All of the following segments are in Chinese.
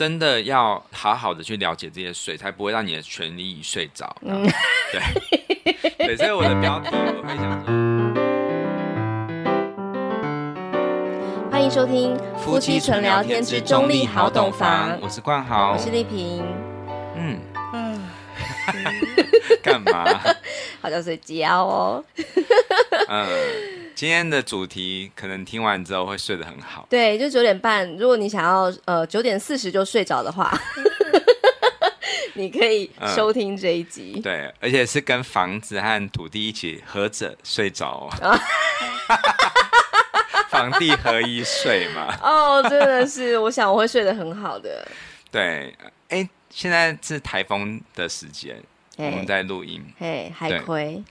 真的要好好的去了解这些税，才不会让你的权利睡着。嗯，对，对，所以我的标题我会想说，欢迎收听夫妻纯聊天之中立好懂房，我是冠豪，我是丽萍。嗯。嗯，干嘛？好像睡觉哦。嗯。今天的主题可能听完之后会睡得很好。对，就九点半。如果你想要呃九点四十就睡着的话，你可以收听这一集。嗯。对，而且是跟房子和土地一起合着睡着哦。房地合一睡嘛。哦，真的是，我想我会睡得很好的。对，哎，现在是台风的时间，我们在录音。嘿，海葵。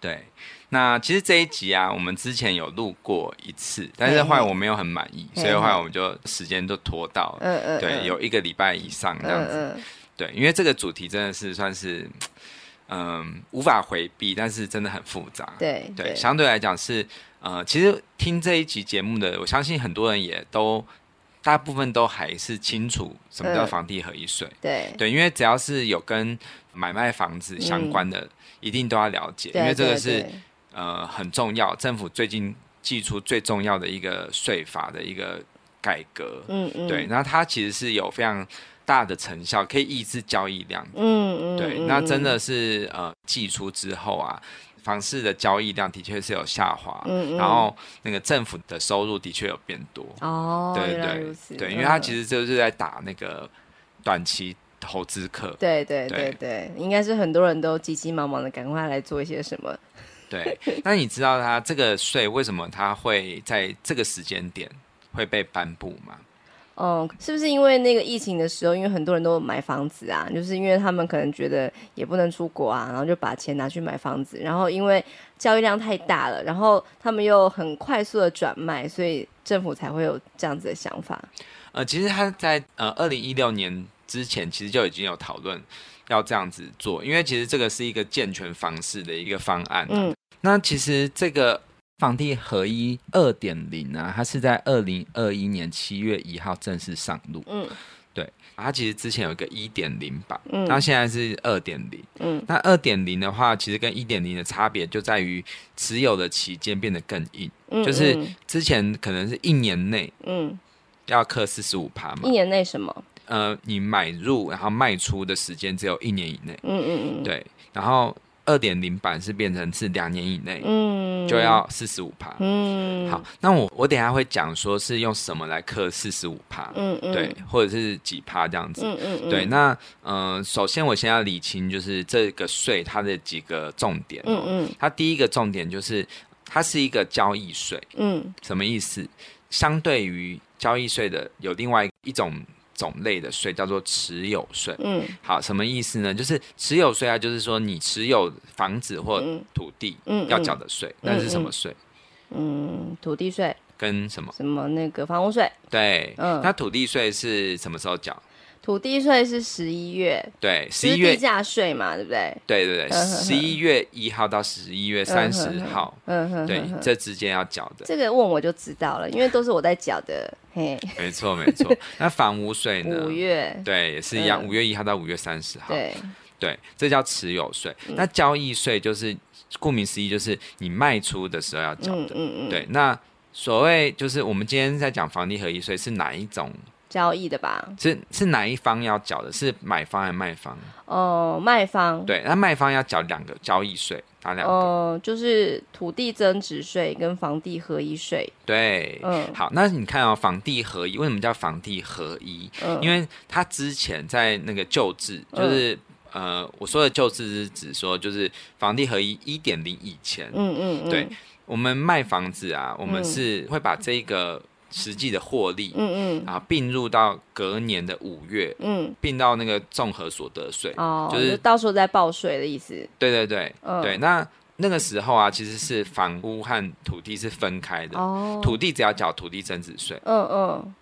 对。那其实这一集啊，我们之前有录过一次，但是后来我没有很满意，嘿。嘿，所以后来我们就时间都拖到了，嗯嗯，对，有一个礼拜以上这样子，对，因为这个主题真的是算是，嗯，无法回避，但是真的很复杂，对对，对，相对来讲是，呃，其实听这一集节目的，我相信很多人也都，大部分都还是清楚什么叫房地合一税，嗯，对。对，因为只要是有跟买卖房子相关的，嗯，一定都要了解，因为这个是。呃，很重要。政府最近寄出最重要的一个税法的一个改革，嗯嗯，对，那它其实是有非常大的成效，可以抑制交易量，嗯嗯，对，那真的是呃，寄出之后啊，房市的交易量的确是有下滑，嗯嗯，然后那个政府的收入的确有变多，哦，对对对，因为他其实就是在打那个短期投资客，对对对。对，应该是很多人都急急忙忙的赶快来做一些什么。对，那你知道他这个税为什么他会在这个时间点会被颁布吗？哦、嗯，是不是因为那个疫情的时候，因为很多人都买房子啊，就是因为他们可能觉得也不能出国啊，然后就把钱拿去买房子，然后因为交易量太大了，然后他们又很快速的转卖，所以政府才会有这样子的想法。呃，其实他在呃二零一六年之前，其实就已经有讨论要这样子做，因为其实这个是一个健全房市的一个方案、啊。嗯。那其实这个房地合一二点零啊，它是在二零二一年七月一号正式上路。嗯，对，它其实之前有一个一点零版，嗯，那现在是二点零。嗯，那二点零的话，其实跟一点零的差别就在于持有的期间变得更硬，嗯，就是之前可能是一年内，嗯，要课四十五趴嘛。一年内什么？呃，你买入然后卖出的时间只有一年以内。嗯嗯嗯，对，然后。二点零版是变成是两年以内，嗯，就要四十五趴，嗯，好，那我我等下会讲说是用什么来课四十五趴，嗯嗯，对，或者是几趴这样子，嗯嗯，嗯。对，那嗯、呃，首先我先要理清就是这个税它的几个重点，嗯嗯，它第一个重点就是它是一个交易税，嗯，什么意思？相对于交易税的有另外一种。种类的税叫做持有税。嗯，好，什么意思呢？就是持有税啊，就是说你持有房子或土地，嗯，要缴的税。那是什么税？嗯，土地税跟什么？什么那个房屋税？对，嗯，那土地税是什么时候缴？土地税是十一月，对，十一月地价税嘛，对不对？对对对，十一月一号到十一月三十号，嗯哼，对，这之间要缴的。这个问我就知道了，因为都是我在缴的，嘿。没错没错，那房屋税呢？五月，对，也是一样，五月一号到五月三十号，对对，这叫持有税。那交易税就是顾名思义，就是你卖出的时候要缴的，嗯嗯，对。那所谓就是我们今天在讲房地合一税是哪一种？交易的吧，是是哪一方要缴的？是买方还是卖方？哦，卖方。对，那卖方要缴两个交易税，哪两个？哦，就是土地增值税跟房地合一税。对，嗯，好，那你看哦，房地合一为什么叫房地合一？嗯，因为他之前在那个旧制，就是、嗯、呃，我说的旧制是指说，就是房地合一一点零以前。嗯嗯嗯。对，我们卖房子啊，我们是会把这个。实际的获利，嗯嗯，啊，并入到隔年的五月，嗯，并到那个综合所得税，哦，就是到时候再报税的意思。对对对，嗯、对。那那个时候啊，其实是房屋和土地是分开的，哦，土地只要缴土地增值税，嗯嗯。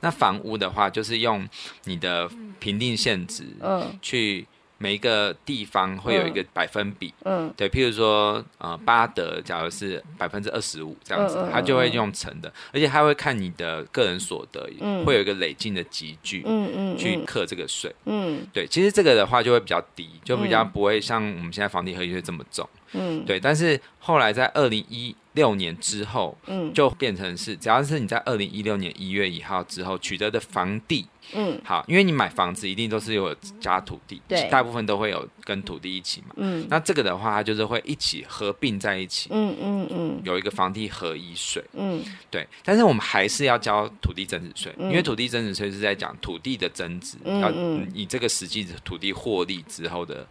那房屋的话，就是用你的评定现值，嗯，去每一个地方会有一个百分比，嗯，对，譬如说，呃，巴德，假如是百分之二十五这样子，嗯、它就会用乘的，而且他会看你的个人所得，嗯、会有一个累进的集聚，嗯嗯，去课这个税，嗯，对，其实这个的话就会比较低，就比较不会像我们现在房地合一税这么重，嗯，对，但是后来在二零一六年之后，嗯，就变成是，只要是你在二零一六年一月一号之后取得的房地。嗯，好，因为你买房子一定都是有加土地，对，大部分都会有跟土地一起嘛。嗯，那这个的话，它就是会一起合并在一起。嗯嗯嗯，有一个房地合一税。嗯，对，但是我们还是要交土地增值税，因为土地增值税是在讲土地的增值，要以这个实际土地获利之后的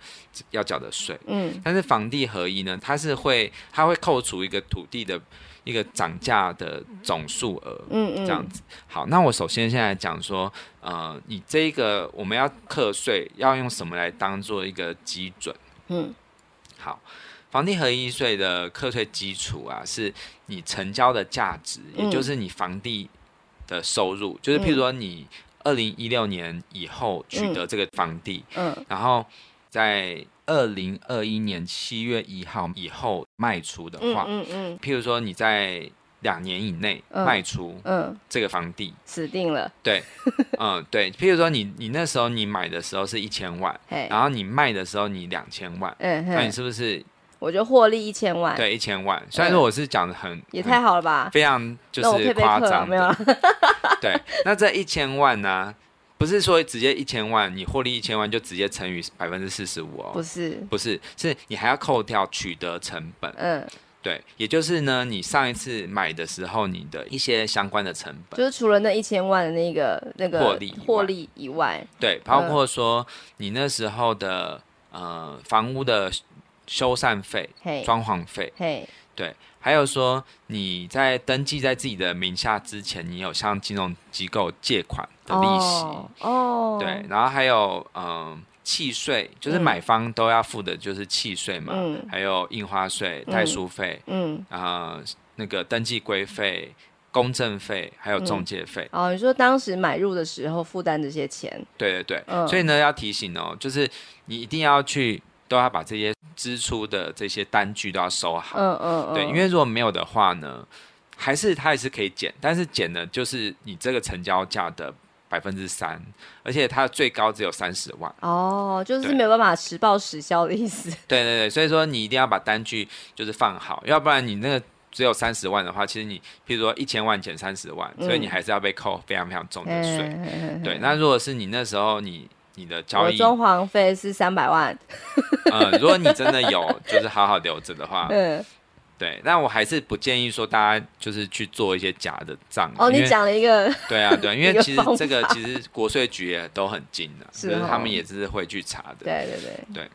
要缴的税。嗯，但是房地合一呢，它是会它会扣除一个土地的。一个涨价的总数额，嗯嗯，这样子。好，那我首先现在讲说，呃，你这个我们要课税，要用什么来当做一个基准？嗯，好，房地合一税的课税基础啊，是你成交的价值，也就是你房地的收入，嗯、就是譬如说你二零一六年以后取得这个房地，嗯，嗯然后在。二零二一年七月一号以后卖出的话，嗯嗯，嗯譬如说你在两年以内卖出，嗯，这个房地死定了。对，嗯，对。譬如说你你那时候你买的时候是一千万，嘿然后你卖的时候你两千万，嗯，那你是不是？我就获利一千万。对，一千万。虽然说我是讲的很也太好了吧，非常就是夸张，没有。对，那这一千万呢、啊？不是说直接一千万，你获利一千万就直接乘以百分之四十五哦。不是，不是，是你还要扣掉取得成本。嗯，对，也就是呢，你上一次买的时候，你的一些相关的成本，就是除了那一千万的那个那个获利获利以外，对，包括说你那时候的呃房屋的修缮费、装潢费，嘿，对。还有说，你在登记在自己的名下之前，你有向金融机构借款的利息哦，oh, oh. 对，然后还有嗯，契税，就是买方都要付的，就是契税嘛，嗯、还有印花税、代书费，嗯，然后那个登记规费、公证费，还有中介费。哦，你说当时买入的时候负担这些钱？对对对，嗯、所以呢，要提醒哦，就是你一定要去。都要把这些支出的这些单据都要收好，嗯嗯，嗯对，因为如果没有的话呢，还是它也是可以减，但是减的就是你这个成交价的百分之三，而且它最高只有三十万。哦，就是没有办法实报实销的意思。对对对，所以说你一定要把单据就是放好，要不然你那个只有三十万的话，其实你譬如说一千万减三十万，所以你还是要被扣非常非常重的税。嗯、对，那如果是你那时候你。你的交易装潢费是三百万。嗯，如果你真的有，就是好好留着的话，嗯，对。但我还是不建议说大家就是去做一些假的账。哦，你讲了一个，对啊，对啊，因为其实这个其实国税局也都很精的，是就是他们也是会去查的。对对对对。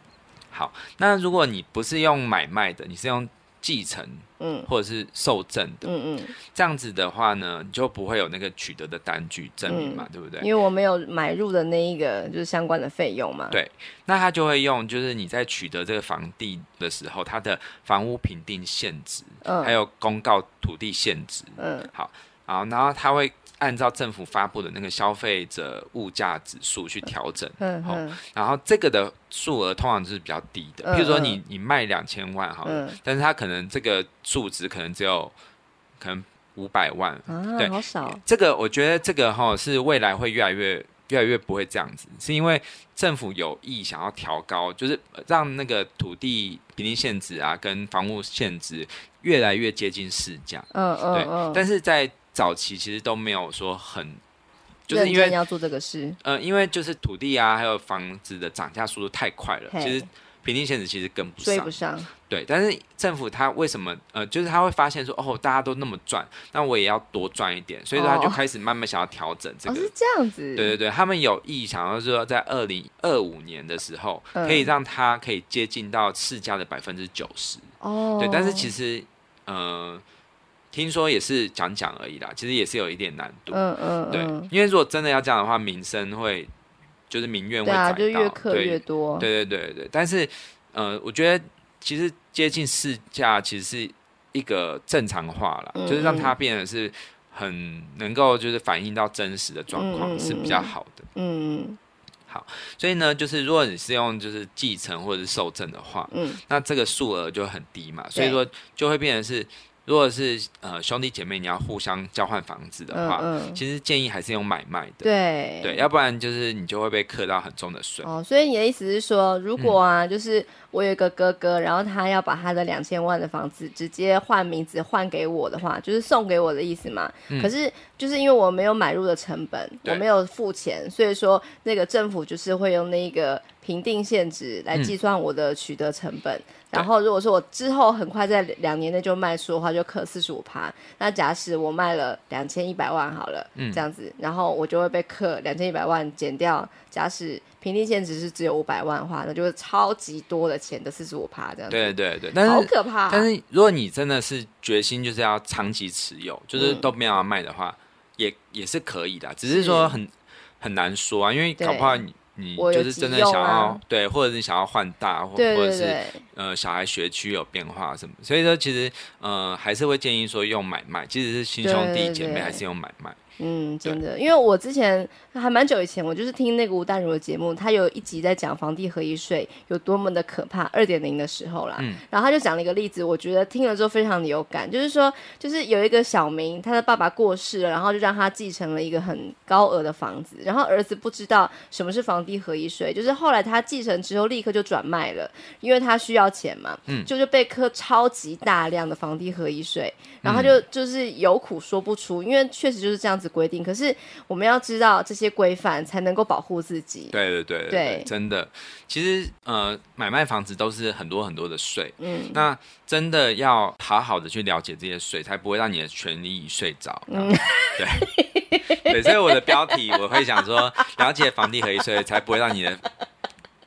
好，那如果你不是用买卖的，你是用。继承，嗯，或者是受赠的，嗯嗯，这样子的话呢，你就不会有那个取得的单据证明嘛，对不对？因为我没有买入的那一个就是相关的费用嘛。对，那他就会用，就是你在取得这个房地的时候，它的房屋评定现值，嗯，还有公告土地现值，嗯，好，好，然后他会。按照政府发布的那个消费者物价指数去调整，嗯，嗯，然后这个的数额通常就是比较低的，嗯、譬如说你你卖两千万好但是它可能这个数值可能只有可能五百万，啊、对，好少。这个我觉得这个哈是未来会越来越越来越不会这样子，是因为政府有意想要调高，就是让那个土地比例限值啊跟房屋限值越来越接近市价，嗯嗯，对，嗯、但是在早期其实都没有说很，就是因为要做这个事，呃，因为就是土地啊，还有房子的涨价速度太快了，其实平定现值其实跟不上，追不上。对，但是政府他为什么呃，就是他会发现说，哦，大家都那么赚，那我也要多赚一点，所以说他就开始慢慢想要调整这个。哦，是这样子。对对对，他们有意想要说，在二零二五年的时候，嗯、可以让它可以接近到市价的百分之九十。哦。对，但是其实呃。听说也是讲讲而已啦，其实也是有一点难度。嗯嗯，嗯对，因为如果真的要这样的话，民生会就是民怨会载到，就越多。对对对对，但是呃，我觉得其实接近市价其实是一个正常化了，嗯、就是让它变得是很能够就是反映到真实的状况、嗯、是比较好的。嗯。好，所以呢，就是如果你是用就是继承或者是受赠的话，嗯，那这个数额就很低嘛，所以说就会变成是。如果是呃兄弟姐妹，你要互相交换房子的话，嗯嗯、其实建议还是用买卖的。对对，要不然就是你就会被课到很重的税。哦，所以你的意思是说，如果啊，嗯、就是我有一个哥哥，然后他要把他的两千万的房子直接换名字换给我的话，就是送给我的意思嘛？嗯、可是就是因为我没有买入的成本，我没有付钱，所以说那个政府就是会用那个评定限值来计算我的取得成本。嗯然后，如果说我之后很快在两年内就卖出的话，就课四十五趴。那假使我卖了两千一百万好了，嗯，这样子，然后我就会被课两千一百万减掉。假使平定现值是只有五百万的话，那就是超级多的钱的四十五趴这样子。对对对，但是好可怕啊。但是如果你真的是决心就是要长期持有，就是都没有要卖的话，嗯，也也是可以的，只是说很很难说啊，因为搞不好你。你就是真的想要、啊、对，或者是想要换大，或或者是呃小孩学区有变化什么，所以说其实呃还是会建议说用买卖，即使是亲兄弟姐妹还是用买卖。嗯，真的，因为我之前还蛮久以前，我就是听那个吴淡如的节目，他有一集在讲房地合一税有多么的可怕，二点零的时候啦，嗯，然后他就讲了一个例子，我觉得听了之后非常的有感，就是说，就是有一个小明，他的爸爸过世了，然后就让他继承了一个很高额的房子，然后儿子不知道什么是房地合一税，就是后来他继承之后立刻就转卖了，因为他需要钱嘛，嗯，就就被课超级大量的房地合一税，然后他就就是有苦说不出，因为确实就是这样子。规定，可是我们要知道这些规范，才能够保护自己。对对对对，对真的，其实呃，买卖房子都是很多很多的税。嗯，那真的要好好的去了解这些税，才不会让你的权益睡着。嗯，对对，所以我的标题我会想说，了解房地合一税，才不会让你的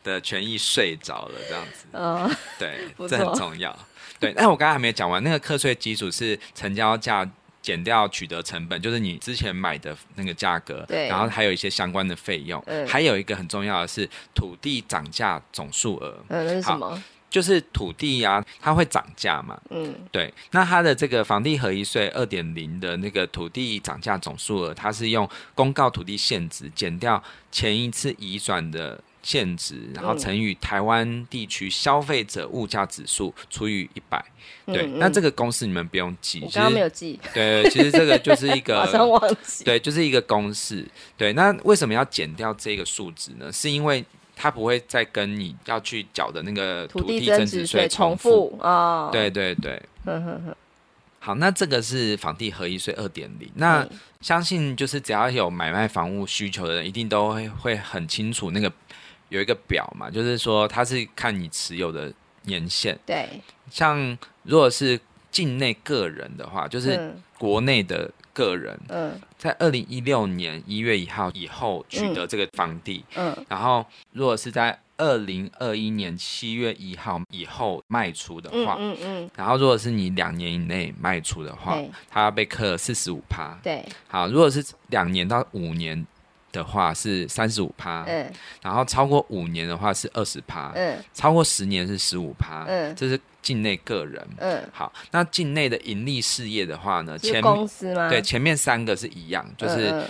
的权益睡着了。这样子，嗯，对，这很重要。对，但我刚刚还没有讲完，那个课税基础是成交价。减掉取得成本，就是你之前买的那个价格，对，然后还有一些相关的费用，嗯，还有一个很重要的是土地涨价总数额，嗯，那是什么？就是土地啊，它会涨价嘛，嗯，对，那它的这个房地合一税二点零的那个土地涨价总数额，它是用公告土地现值减掉前一次移转的。现值，然后乘以台湾地区消费者物价指数除以一百，对，那这个公式你们不用记，我刚刚没有记，对，其实这个就是一个，马上忘记，对，就是一个公式，对，那为什么要减掉这个数值呢？是因为它不会再跟你要去缴的那个土地增值税重复啊，对对对，呵呵呵好，那这个是房地合一税二点零。那相信就是只要有买卖房屋需求的人，一定都会会很清楚那个。有一个表嘛，就是说它是看你持有的年限。对，像如果是境内个人的话，就是国内的个人，嗯，在二零一六年一月一号以后取得这个房地，嗯，然后如果是在二零二一年七月一号以后卖出的话，嗯嗯，然后如果是你两年以内卖出的话，它要被课四十五趴。对，好，如果是两年到五年。的话是三十五趴，嗯，然后超过五年的话是二十趴，嗯，超过十年是十五趴，嗯，这是境内个人，嗯，好，那境内的盈利事业的话呢，前公司吗？对，前面三个是一样，就是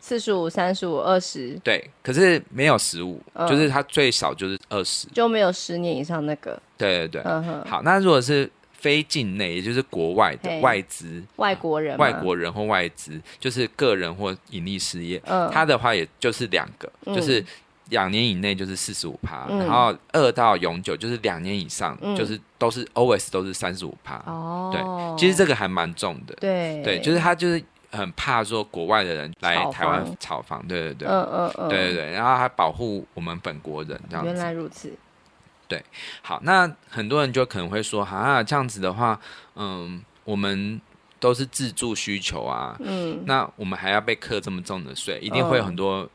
四十五、三十五、二十，对，可是没有十五，就是它最少就是二十，就没有十年以上那个，对对对，嗯哼，好，那如果是。非境内，也就是国外的外资、外国人、外国人或外资，就是个人或盈利事业。嗯，它的话也就是两个，嗯、就是两年以内就是四十五趴，嗯、然后二到永久就是两年以上，嗯、就是都是 always 都是三十五趴。哦，对，其实这个还蛮重的。对，对，就是他就是很怕说国外的人来台湾炒房。对对对，嗯嗯嗯，对对对，然后还保护我们本国人这样子。原来如此。对，好，那很多人就可能会说，啊，这样子的话，嗯，我们都是自住需求啊，嗯，那我们还要被课这么重的税，一定会有很多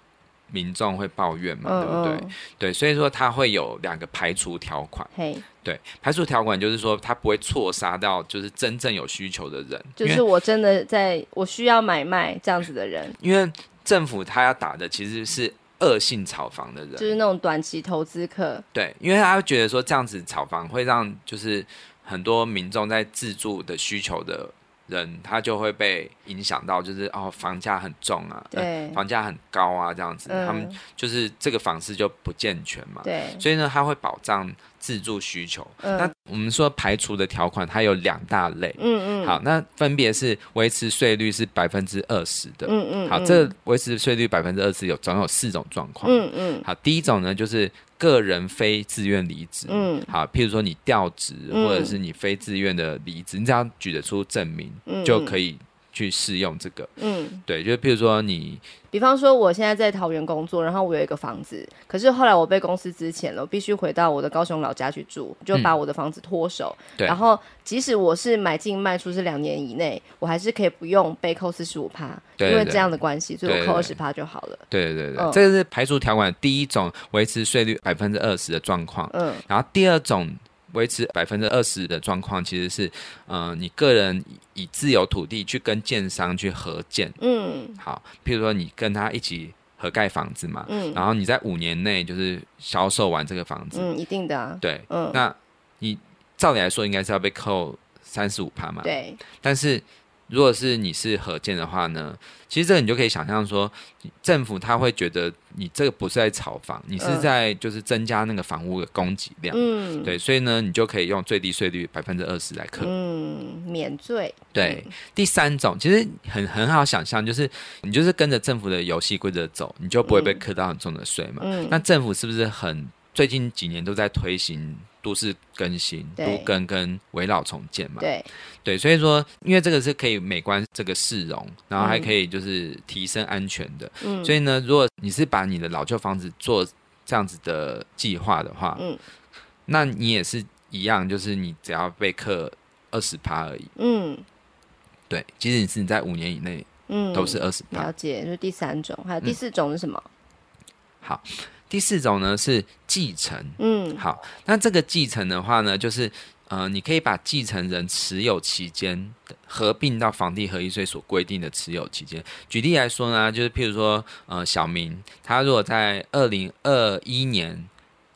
民众会抱怨嘛，嗯、对不对？嗯、对，所以说它会有两个排除条款，嘿对，排除条款就是说它不会错杀到就是真正有需求的人，就是我真的在我需要买卖这样子的人，因为政府他要打的其实是。恶性炒房的人，就是那种短期投资客。对，因为他会觉得说这样子炒房会让就是很多民众在自住的需求的人他就会被影响到，就是哦，房价很重啊，对，呃、房价很高啊，这样子，嗯、他们就是这个房市就不健全嘛，对，所以呢，他会保障自住需求。嗯、那我们说排除的条款，它有两大类，嗯嗯，好，那分别是维持税率是百分之二十的，嗯嗯，好，这维持税率百分之二十有总有四种状况，嗯嗯，好，第一种呢就是。个人非自愿离职，嗯，好，譬如说你调职，嗯、或者是你非自愿的离职，你只要举得出证明，嗯、就可以去试用这个，嗯，对，就譬如说你。比方说，我现在在桃园工作，然后我有一个房子，可是后来我被公司资遣了，我必须回到我的高雄老家去住，就把我的房子脱手。然后，即使我是买进卖出是两年以内，我还是可以不用被扣四十五趴，因为这样的关系，所以我扣二十趴就好了。对对对，对，对、嗯，这个是排除条款第一种维持税率百分之二十的状况。嗯。然后第二种。维持百分之二十的状况，其实是，嗯、呃，你个人以自有土地去跟建商去合建，嗯，好，譬如说你跟他一起合盖房子嘛，嗯，然后你在五年内就是销售完这个房子，嗯，一定的啊，对，嗯，那你照理来说应该是要被扣三十五趴嘛，对，但是。如果是你是合建的话呢，其实这个你就可以想象说，政府他会觉得你这个不是在炒房，你是在就是增加那个房屋的供给量，嗯，对，所以呢，你就可以用最低税率百分之二十来克，嗯，免税。对，嗯、第三种其实很很好想象，就是你就是跟着政府的游戏规则走，你就不会被课到很重的税嘛。嗯，那政府是不是很最近几年都在推行？都市更新、都更跟围绕重建嘛，对。对，所以说，因为这个是可以美观这个市容，然后还可以就是提升安全的，嗯，所以呢，如果你是把你的老旧房子做这样子的计划的话，嗯，那你也是一样，就是你只要被克二十趴而已，嗯，对，即使你是你在五年以内，嗯，都是二十趴。了解，就是第三种，还有第四种是什么？嗯、好。第四种呢是继承，嗯，好，那这个继承的话呢，就是呃，你可以把继承人持有期间合并到房地合一税所规定的持有期间。举例来说呢，就是譬如说，呃，小明他如果在二零二一年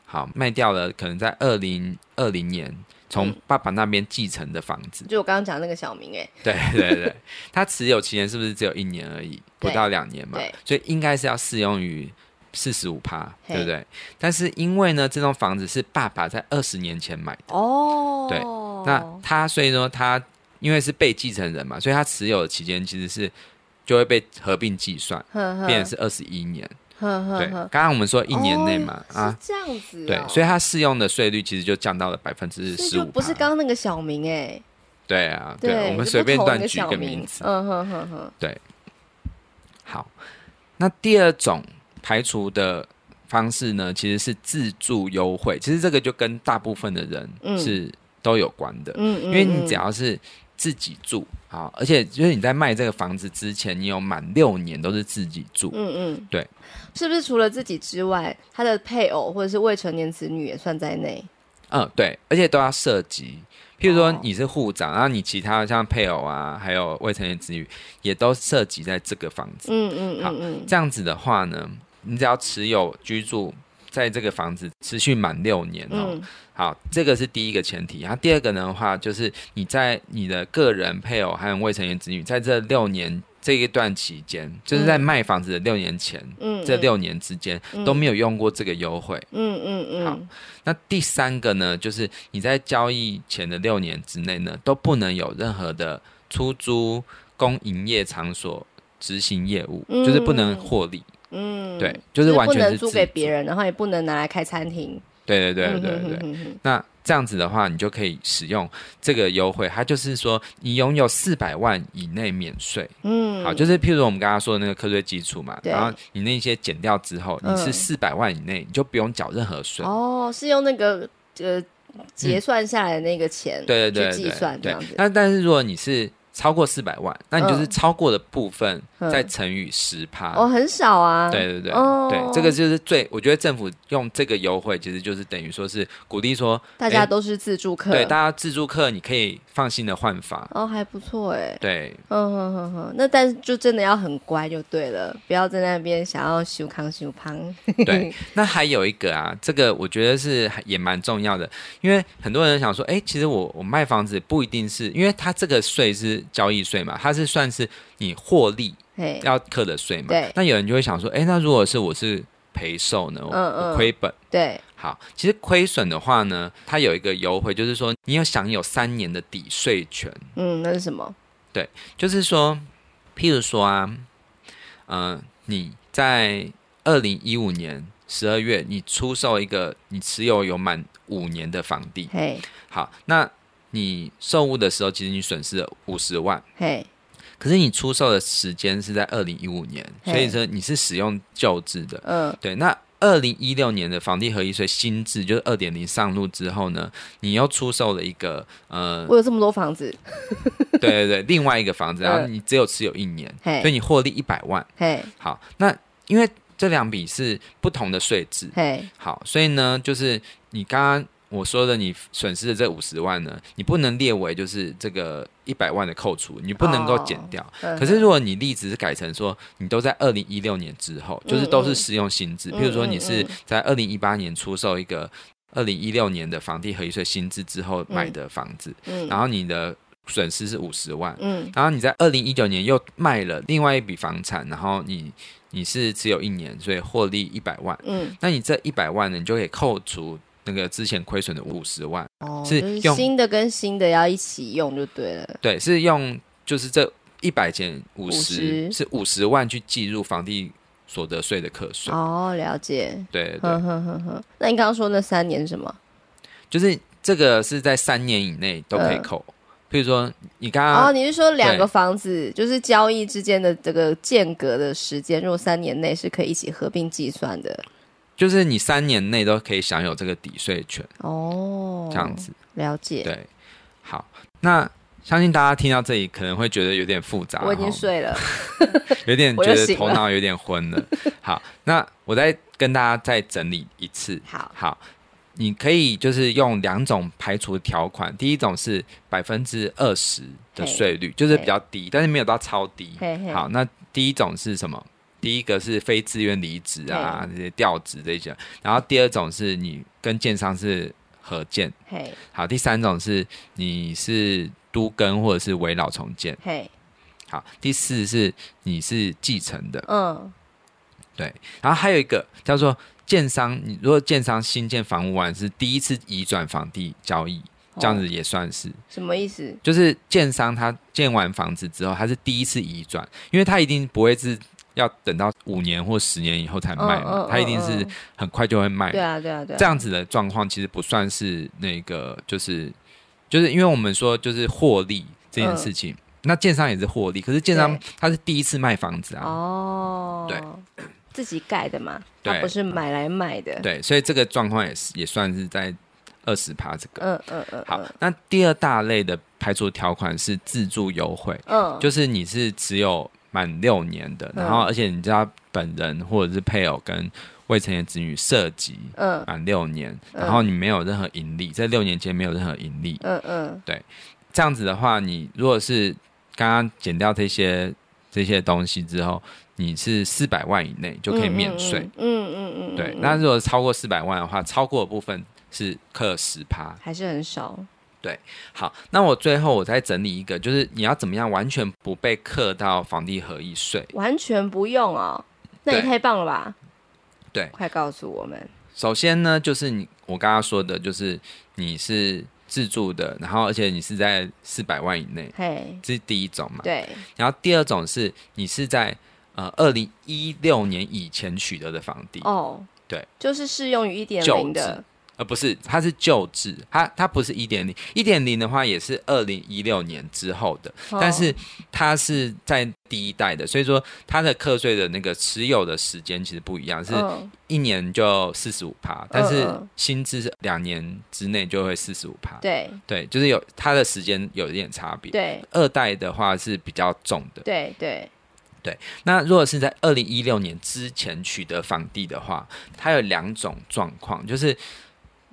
好卖掉了，可能在二零二零年从爸爸那边继承的房子，就我刚刚讲那个小明，哎，对对对，他持有期间是不是只有一年而已，不到两年嘛？所以应该是要适用于。四十五趴，对不对？但是因为呢，这栋房子是爸爸在二十年前买的。哦，对，那他所以说他因为是被继承人嘛，所以他持有的期间其实是就会被合并计算，呵呵。变成是二十一年。呵呵呵。对，刚刚我们说一年内嘛，哦、啊，是这样子、哦，对，所以他适用的税率其实就降到了百分之十五，不是刚刚那个小明哎，对啊，对，对我们随便乱举个名字，嗯哼哼哼，对，好，那第二种。排除的方式呢，其实是自助优惠。其实这个就跟大部分的人是都有关的。嗯，因为你只要是自己住啊，而且就是你在卖这个房子之前，你有满六年都是自己住。嗯嗯，对。是不是除了自己之外，他的配偶或者是未成年子女也算在内？嗯，对，而且都要涉及。譬如说你是户长，然后你其他像配偶啊，还有未成年子女，也都涉及在这个房子。嗯嗯嗯，好，这样子的话呢，你只要持有居住在这个房子持续满六年哦，嗯，好，这个是第一个前提。然后第二个的话，就是你在你的个人配偶还有未成年子女在这六年这一段期间，就是在卖房子的六年前，嗯，这六年之间都没有用过这个优惠，嗯嗯嗯。好，那第三个呢，就是你在交易前的六年之内呢，都不能有任何的出租供营业场所执行业务，嗯，就是不能获利。嗯，对，就是完全是、租给别人，然后也不能拿来开餐厅。对对对对对对。嗯、那这样子的话，你就可以使用这个优惠。它就是说，你拥有四百万以内免税。嗯，好，就是譬如我们刚刚说的那个课税基础嘛，然后你那些减掉之后，你是四百万以内，你就不用缴任何税。哦，是用那个呃结算下来的那个钱，对对对，去计算这样子。那但是如果你是超过四百万，那你就是超过的部分再乘以十趴。哦，很少啊。对对对，哦、对，这个就是最，我觉得政府用这个优惠，其实就是等于说是鼓励说，大家都是自助客，对，大家自助客你可以放心的换房。哦，还不错哎。对，嗯哼哼哼，那但是就真的要很乖就对了，不要在那边想要修康修胖。对，那还有一个啊，这个我觉得是也蛮重要的，因为很多人想说，哎，其实我我卖房子不一定是因为他这个税是。是交易税嘛，它是算是你获利要课的税嘛。对。那有人就会想说，哎，那如果是我是赔售呢？嗯嗯。我亏本。对。好，其实亏损的话呢，它有一个优惠，就是说你要享有三年的抵税权。嗯，那是什么？对，就是说，譬如说啊，嗯、呃，你在二零一五年十二月，你出售一个你持有有满五年的房地，嘿，好，那你售屋的时候，其实你损失了五十万，嘿，可是你出售的时间是在二零一五年，所以说你是使用旧制的，嗯，对，那。二零一六年的房地合一税新制就是二点零上路之后呢，你又出售了一个呃，我有这么多房子，对对对，另外一个房子，然后你只有持有一年，嗯、所以你获利一百万。嘿，好，那因为这两笔是不同的税制，嘿，好，所以呢，就是你刚刚。我说的你损失的这五十万呢，你不能列为就是这个一百万的扣除，你不能够减掉。Oh, 可是如果你例子是改成说，你都在二零一六年之后，嗯、就是都是适用新制，嗯、譬如说你是在二零一八年出售一个二零一六年的房地合一税新制之后买的房子，嗯、然后你的损失是五十万，嗯、然后你在二零一九年又卖了另外一笔房产，然后你你是只有一年，所以获利一百万，嗯、那你这一百万呢，你就可以扣除。那个之前亏损的五十万，哦，是用新的跟新的要一起用就对了。对，是用就是这一百减五十，是五十万去计入房地所得税的课税。哦，了解。对对。呵呵呵呵，那你刚刚说那三年是什么？就是这个是在三年以内都可以扣。嗯、譬如说你刚刚哦，你是说两个房子就是交易之间的这个间隔的时间，如果三年内是可以一起合并计算的。就是你三年内都可以享有这个抵税权哦，这样子了解。对，好，那相信大家听到这里可能会觉得有点复杂，我已经睡了，有点 觉得头脑有点昏了。好，那我再跟大家再整理一次。好，好，你可以就是用两种排除条款，第一种是百分之二十的税率，就是比较低，但是没有到超低。好，那第一种是什么？第一个是非自愿离职啊，这些调职这些，然后第二种是你跟建商是合建，嘿，好，第三种是你是都更或者是围老重建，嘿，好，第四是你是继承的，嗯，对，然后还有一个叫做建商，你如果建商新建房屋完是第一次移转房地交易，这样子也算是。什么意思？就是建商他建完房子之后，他是第一次移转，因为他一定不会是。要等到五年或十年以后才卖嘛，它一定是很快就会卖。对啊，对啊，对啊。这样子的状况其实不算是那个，就是就是因为我们说就是获利这件事情，那建商也是获利，可是建商他是第一次卖房子啊。哦，对，自己盖的嘛，他不是买来卖的。对，所以这个状况也是也算是在二十趴这个。嗯嗯嗯。好，那第二大类的排除条款是自住优惠，嗯，就是你是只有。满六年的，然后而且你知道本人或者是配偶跟未成年子女涉及，嗯，满六年，嗯、然后你没有任何盈利，在六年间没有任何盈利，嗯嗯，对，这样子的话，你如果是刚刚减掉这些这些东西之后，你是四百万以内就可以免税，嗯嗯嗯嗯，对，那如果超过四百万的话，超过的部分是克十趴，还是很少。对，好，那我最后我再整理一个，就是你要怎么样完全不被课到房地合一税？完全不用哦，那也太棒了吧？对，快告诉我们。首先呢，就是你我刚刚说的，就是你是自住的，然后而且你是在四百万以内，嘿，这是第一种嘛？对。然后第二种是你是在呃二零一六年以前取得的房地哦，对，就是适用于一点零的。呃，不是，它是旧制，它它不是一点零，一点零的话也是二零一六年之后的，哦、但是它是在第一代的，所以说它的课税的那个持有的时间其实不一样，是一年就四十五趴，嗯、但是薪资是两年之内就会四十五趴，对。对，就是有它的时间有一点差别，对，二代的话是比较重的，对对。对，那如果是在二零一六年之前取得房地的话，它有两种状况，就是。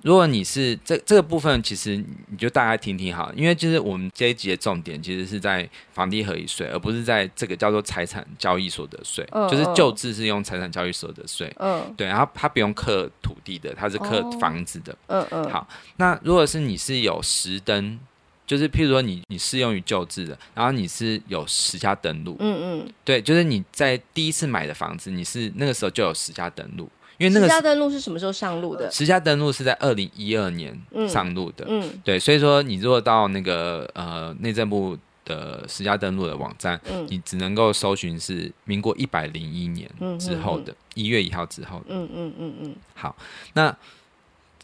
如果你是这这个部分，其实你就大概听听好，因为就是我们这一集的重点其实是在房地合一税，而不是在这个叫做财产交易所得税，嗯、就是旧制是用财产交易所得税，嗯，对，然后它不用课土地的，它是课房子的，嗯嗯，好，那如果是你是有实登，就是譬如说你你适用于旧制的，然后你是有实价登录，嗯嗯，对，就是你在第一次买的房子，你是那个时候就有实价登录，因为那个实价登录是什么时候上路的？实价登录是在二零一二年上路的，嗯，嗯对，所以说你如果到那个呃内政部的实价登录的网站，嗯，你只能够搜寻是民国一百零一年之后的一月一号之后的，嗯嗯嗯嗯，好，那。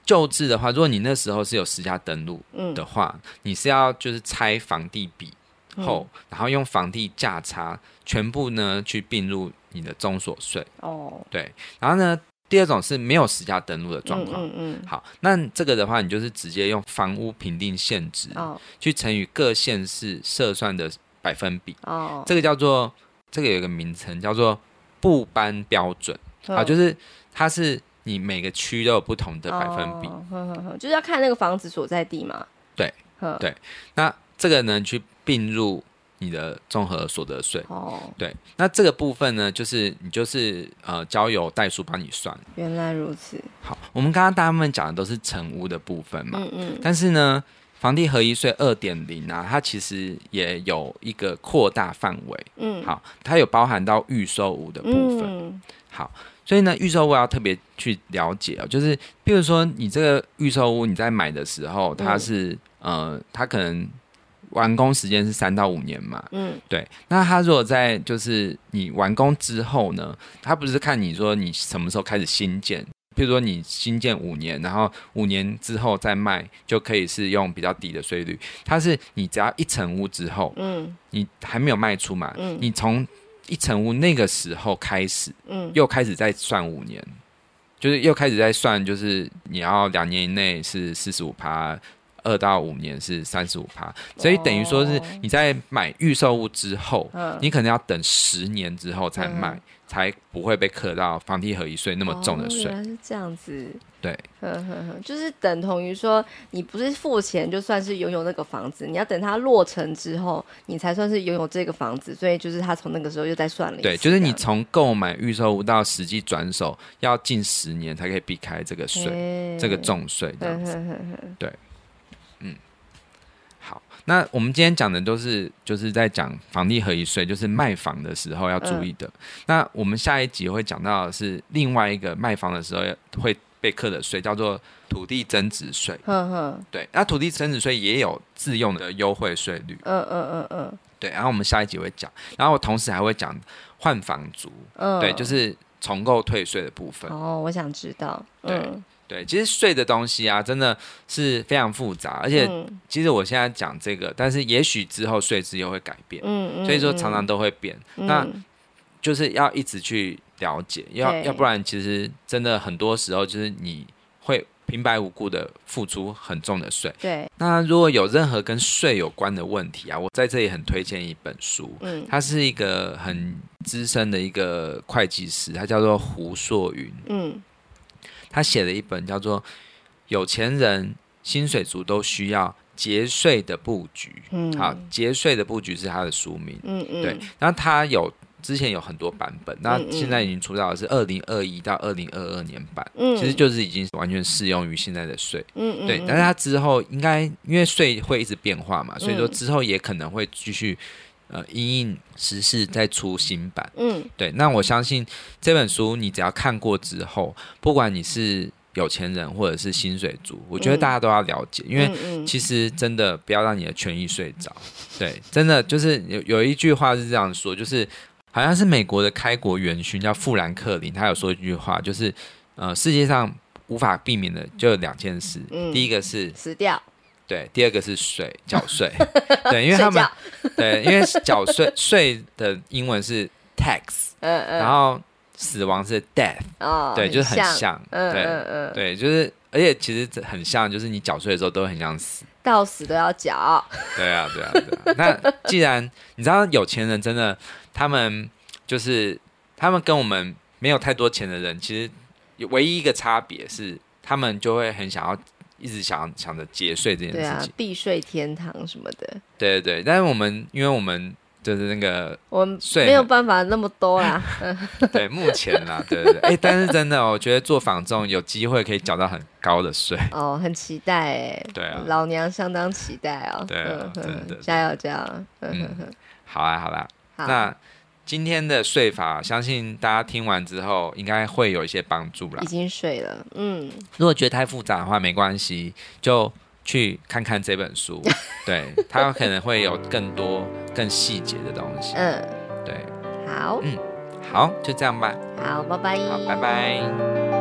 旧制的话，如果你那时候是有实价登录的话，嗯、你是要就是拆房地比后，嗯、然后用房地价差全部呢去并入你的中所税。哦，对，然后呢，第二种是没有实价登录的状况。嗯，嗯，嗯好，那这个的话，你就是直接用房屋评定现值去乘以各县市设算的百分比。哦，这个叫做这个有一个名称叫做不搬标准。啊，就是它是。你每个区都有不同的百分比，哦、呵呵呵就是要看那个房子所在地嘛。对，呵对。那这个呢，去并入你的综合所得税。哦，对。那这个部分呢，就是你就是呃，交由代书帮你算。原来如此。好，我们刚刚大部分讲的都是成屋的部分嘛。嗯嗯。但是呢，房地合一税二点零啊，它其实也有一个扩大范围。嗯。好，它有包含到预售屋的部分。嗯。好。所以呢，预售屋要特别去了解哦，就是，比如说你这个预售屋你在买的时候，它是、嗯、呃，它可能完工时间是三到五年嘛，嗯，对。那他如果在就是你完工之后呢，他不是看你说你什么时候开始新建，譬如说你新建五年，然后五年之后再卖，就可以是用比较低的税率。它是你只要一层屋之后，嗯，你还没有卖出嘛，嗯，你从一层屋那个时候开始，嗯，又开始再算五年，就是又开始在算，就是你要两年以内是四十五趴，二到五年是三十五趴，所以等于说是你在买预售物之后，哦、你可能要等十年之后才卖，嗯、才不会被课到房地合一税那么重的税。是这样子。对，呵呵呵，就是等同于说，你不是付钱就算是拥有那个房子，你要等它落成之后，你才算是拥有这个房子。所以就是他从那个时候又再算了一。对，就是你从购买预售屋到实际转手要近十年才可以避开这个税，欸、这个重税对，那我们今天讲的都是就是在讲房地合一税，就是卖房的时候要注意的。嗯、那我们下一集会讲到的是另外一个卖房的时候会。被课的税叫做土地增值税，嗯哼，对，那土地增值税也有自用的优惠税率，嗯嗯嗯嗯，对，然后我们下一集会讲，然后我同时还会讲换房族，嗯，对，就是重购退税的部分。哦，我想知道，对对，其实税的东西啊，真的是非常复杂，而且其实我现在讲这个，但是也许之后税制又会改变，嗯嗯，所以说常常都会变，那就是要一直去。了解，要要不然，其实真的很多时候就是你会平白无故的付出很重的税。对，那如果有任何跟税有关的问题啊，我在这里很推荐一本书，嗯，他是一个很资深的一个会计师，他叫做胡硕云，嗯，他写了一本叫做《有钱人、薪水族都需要节税的布局》，嗯，好，节税的布局是他的书名，嗯嗯，对，然后他有。之前有很多版本，那现在已经出到的是二零二一到二零二二年版，嗯，其实就是已经完全适用于现在的税，嗯嗯，对。但是他之后应该因为税会一直变化嘛，所以说之后也可能会继续呃因应时事再出新版，嗯，对。那我相信这本书你只要看过之后，不管你是有钱人或者是薪水族，我觉得大家都要了解，因为其实真的不要让你的权益睡着，对，真的就是有有一句话是这样说，就是。好像是美国的开国元勋叫富兰克林，他有说一句话，就是呃，世界上无法避免的就有两件事，嗯、第一个是死掉，对，第二个是税，缴税，对，因为他们对，因为缴税税的英文是 tax，嗯嗯，然后死亡是 death，哦，对，就是很像，嗯对嗯嗯，对，就是而且其实很像，就是你缴税的时候都很想死，到死都要缴，对啊，对啊，对啊，那既然你知道有钱人真的。他们就是他们跟我们没有太多钱的人，其实唯一一个差别是，他们就会很想要一直想想着节税这件事情，避税天堂什么的。对对对，但是我们因为我们就是那个我没有办法那么多啦。对，目前啦，对对对。哎、欸，但是真的，我觉得做仿种有机会可以缴到很高的税。哦，很期待哎。对啊。老娘相当期待哦。对啊，真的。加油加油。嗯。好啊，好啦。好。那今天的睡法，相信大家听完之后应该会有一些帮助啦。已经睡了，嗯。如果觉得太复杂的话，没关系，就。去看看这本书，对，它可能会有更多更细节的东西。嗯，对，好，嗯，好，就这样吧。好，拜拜。好，拜拜。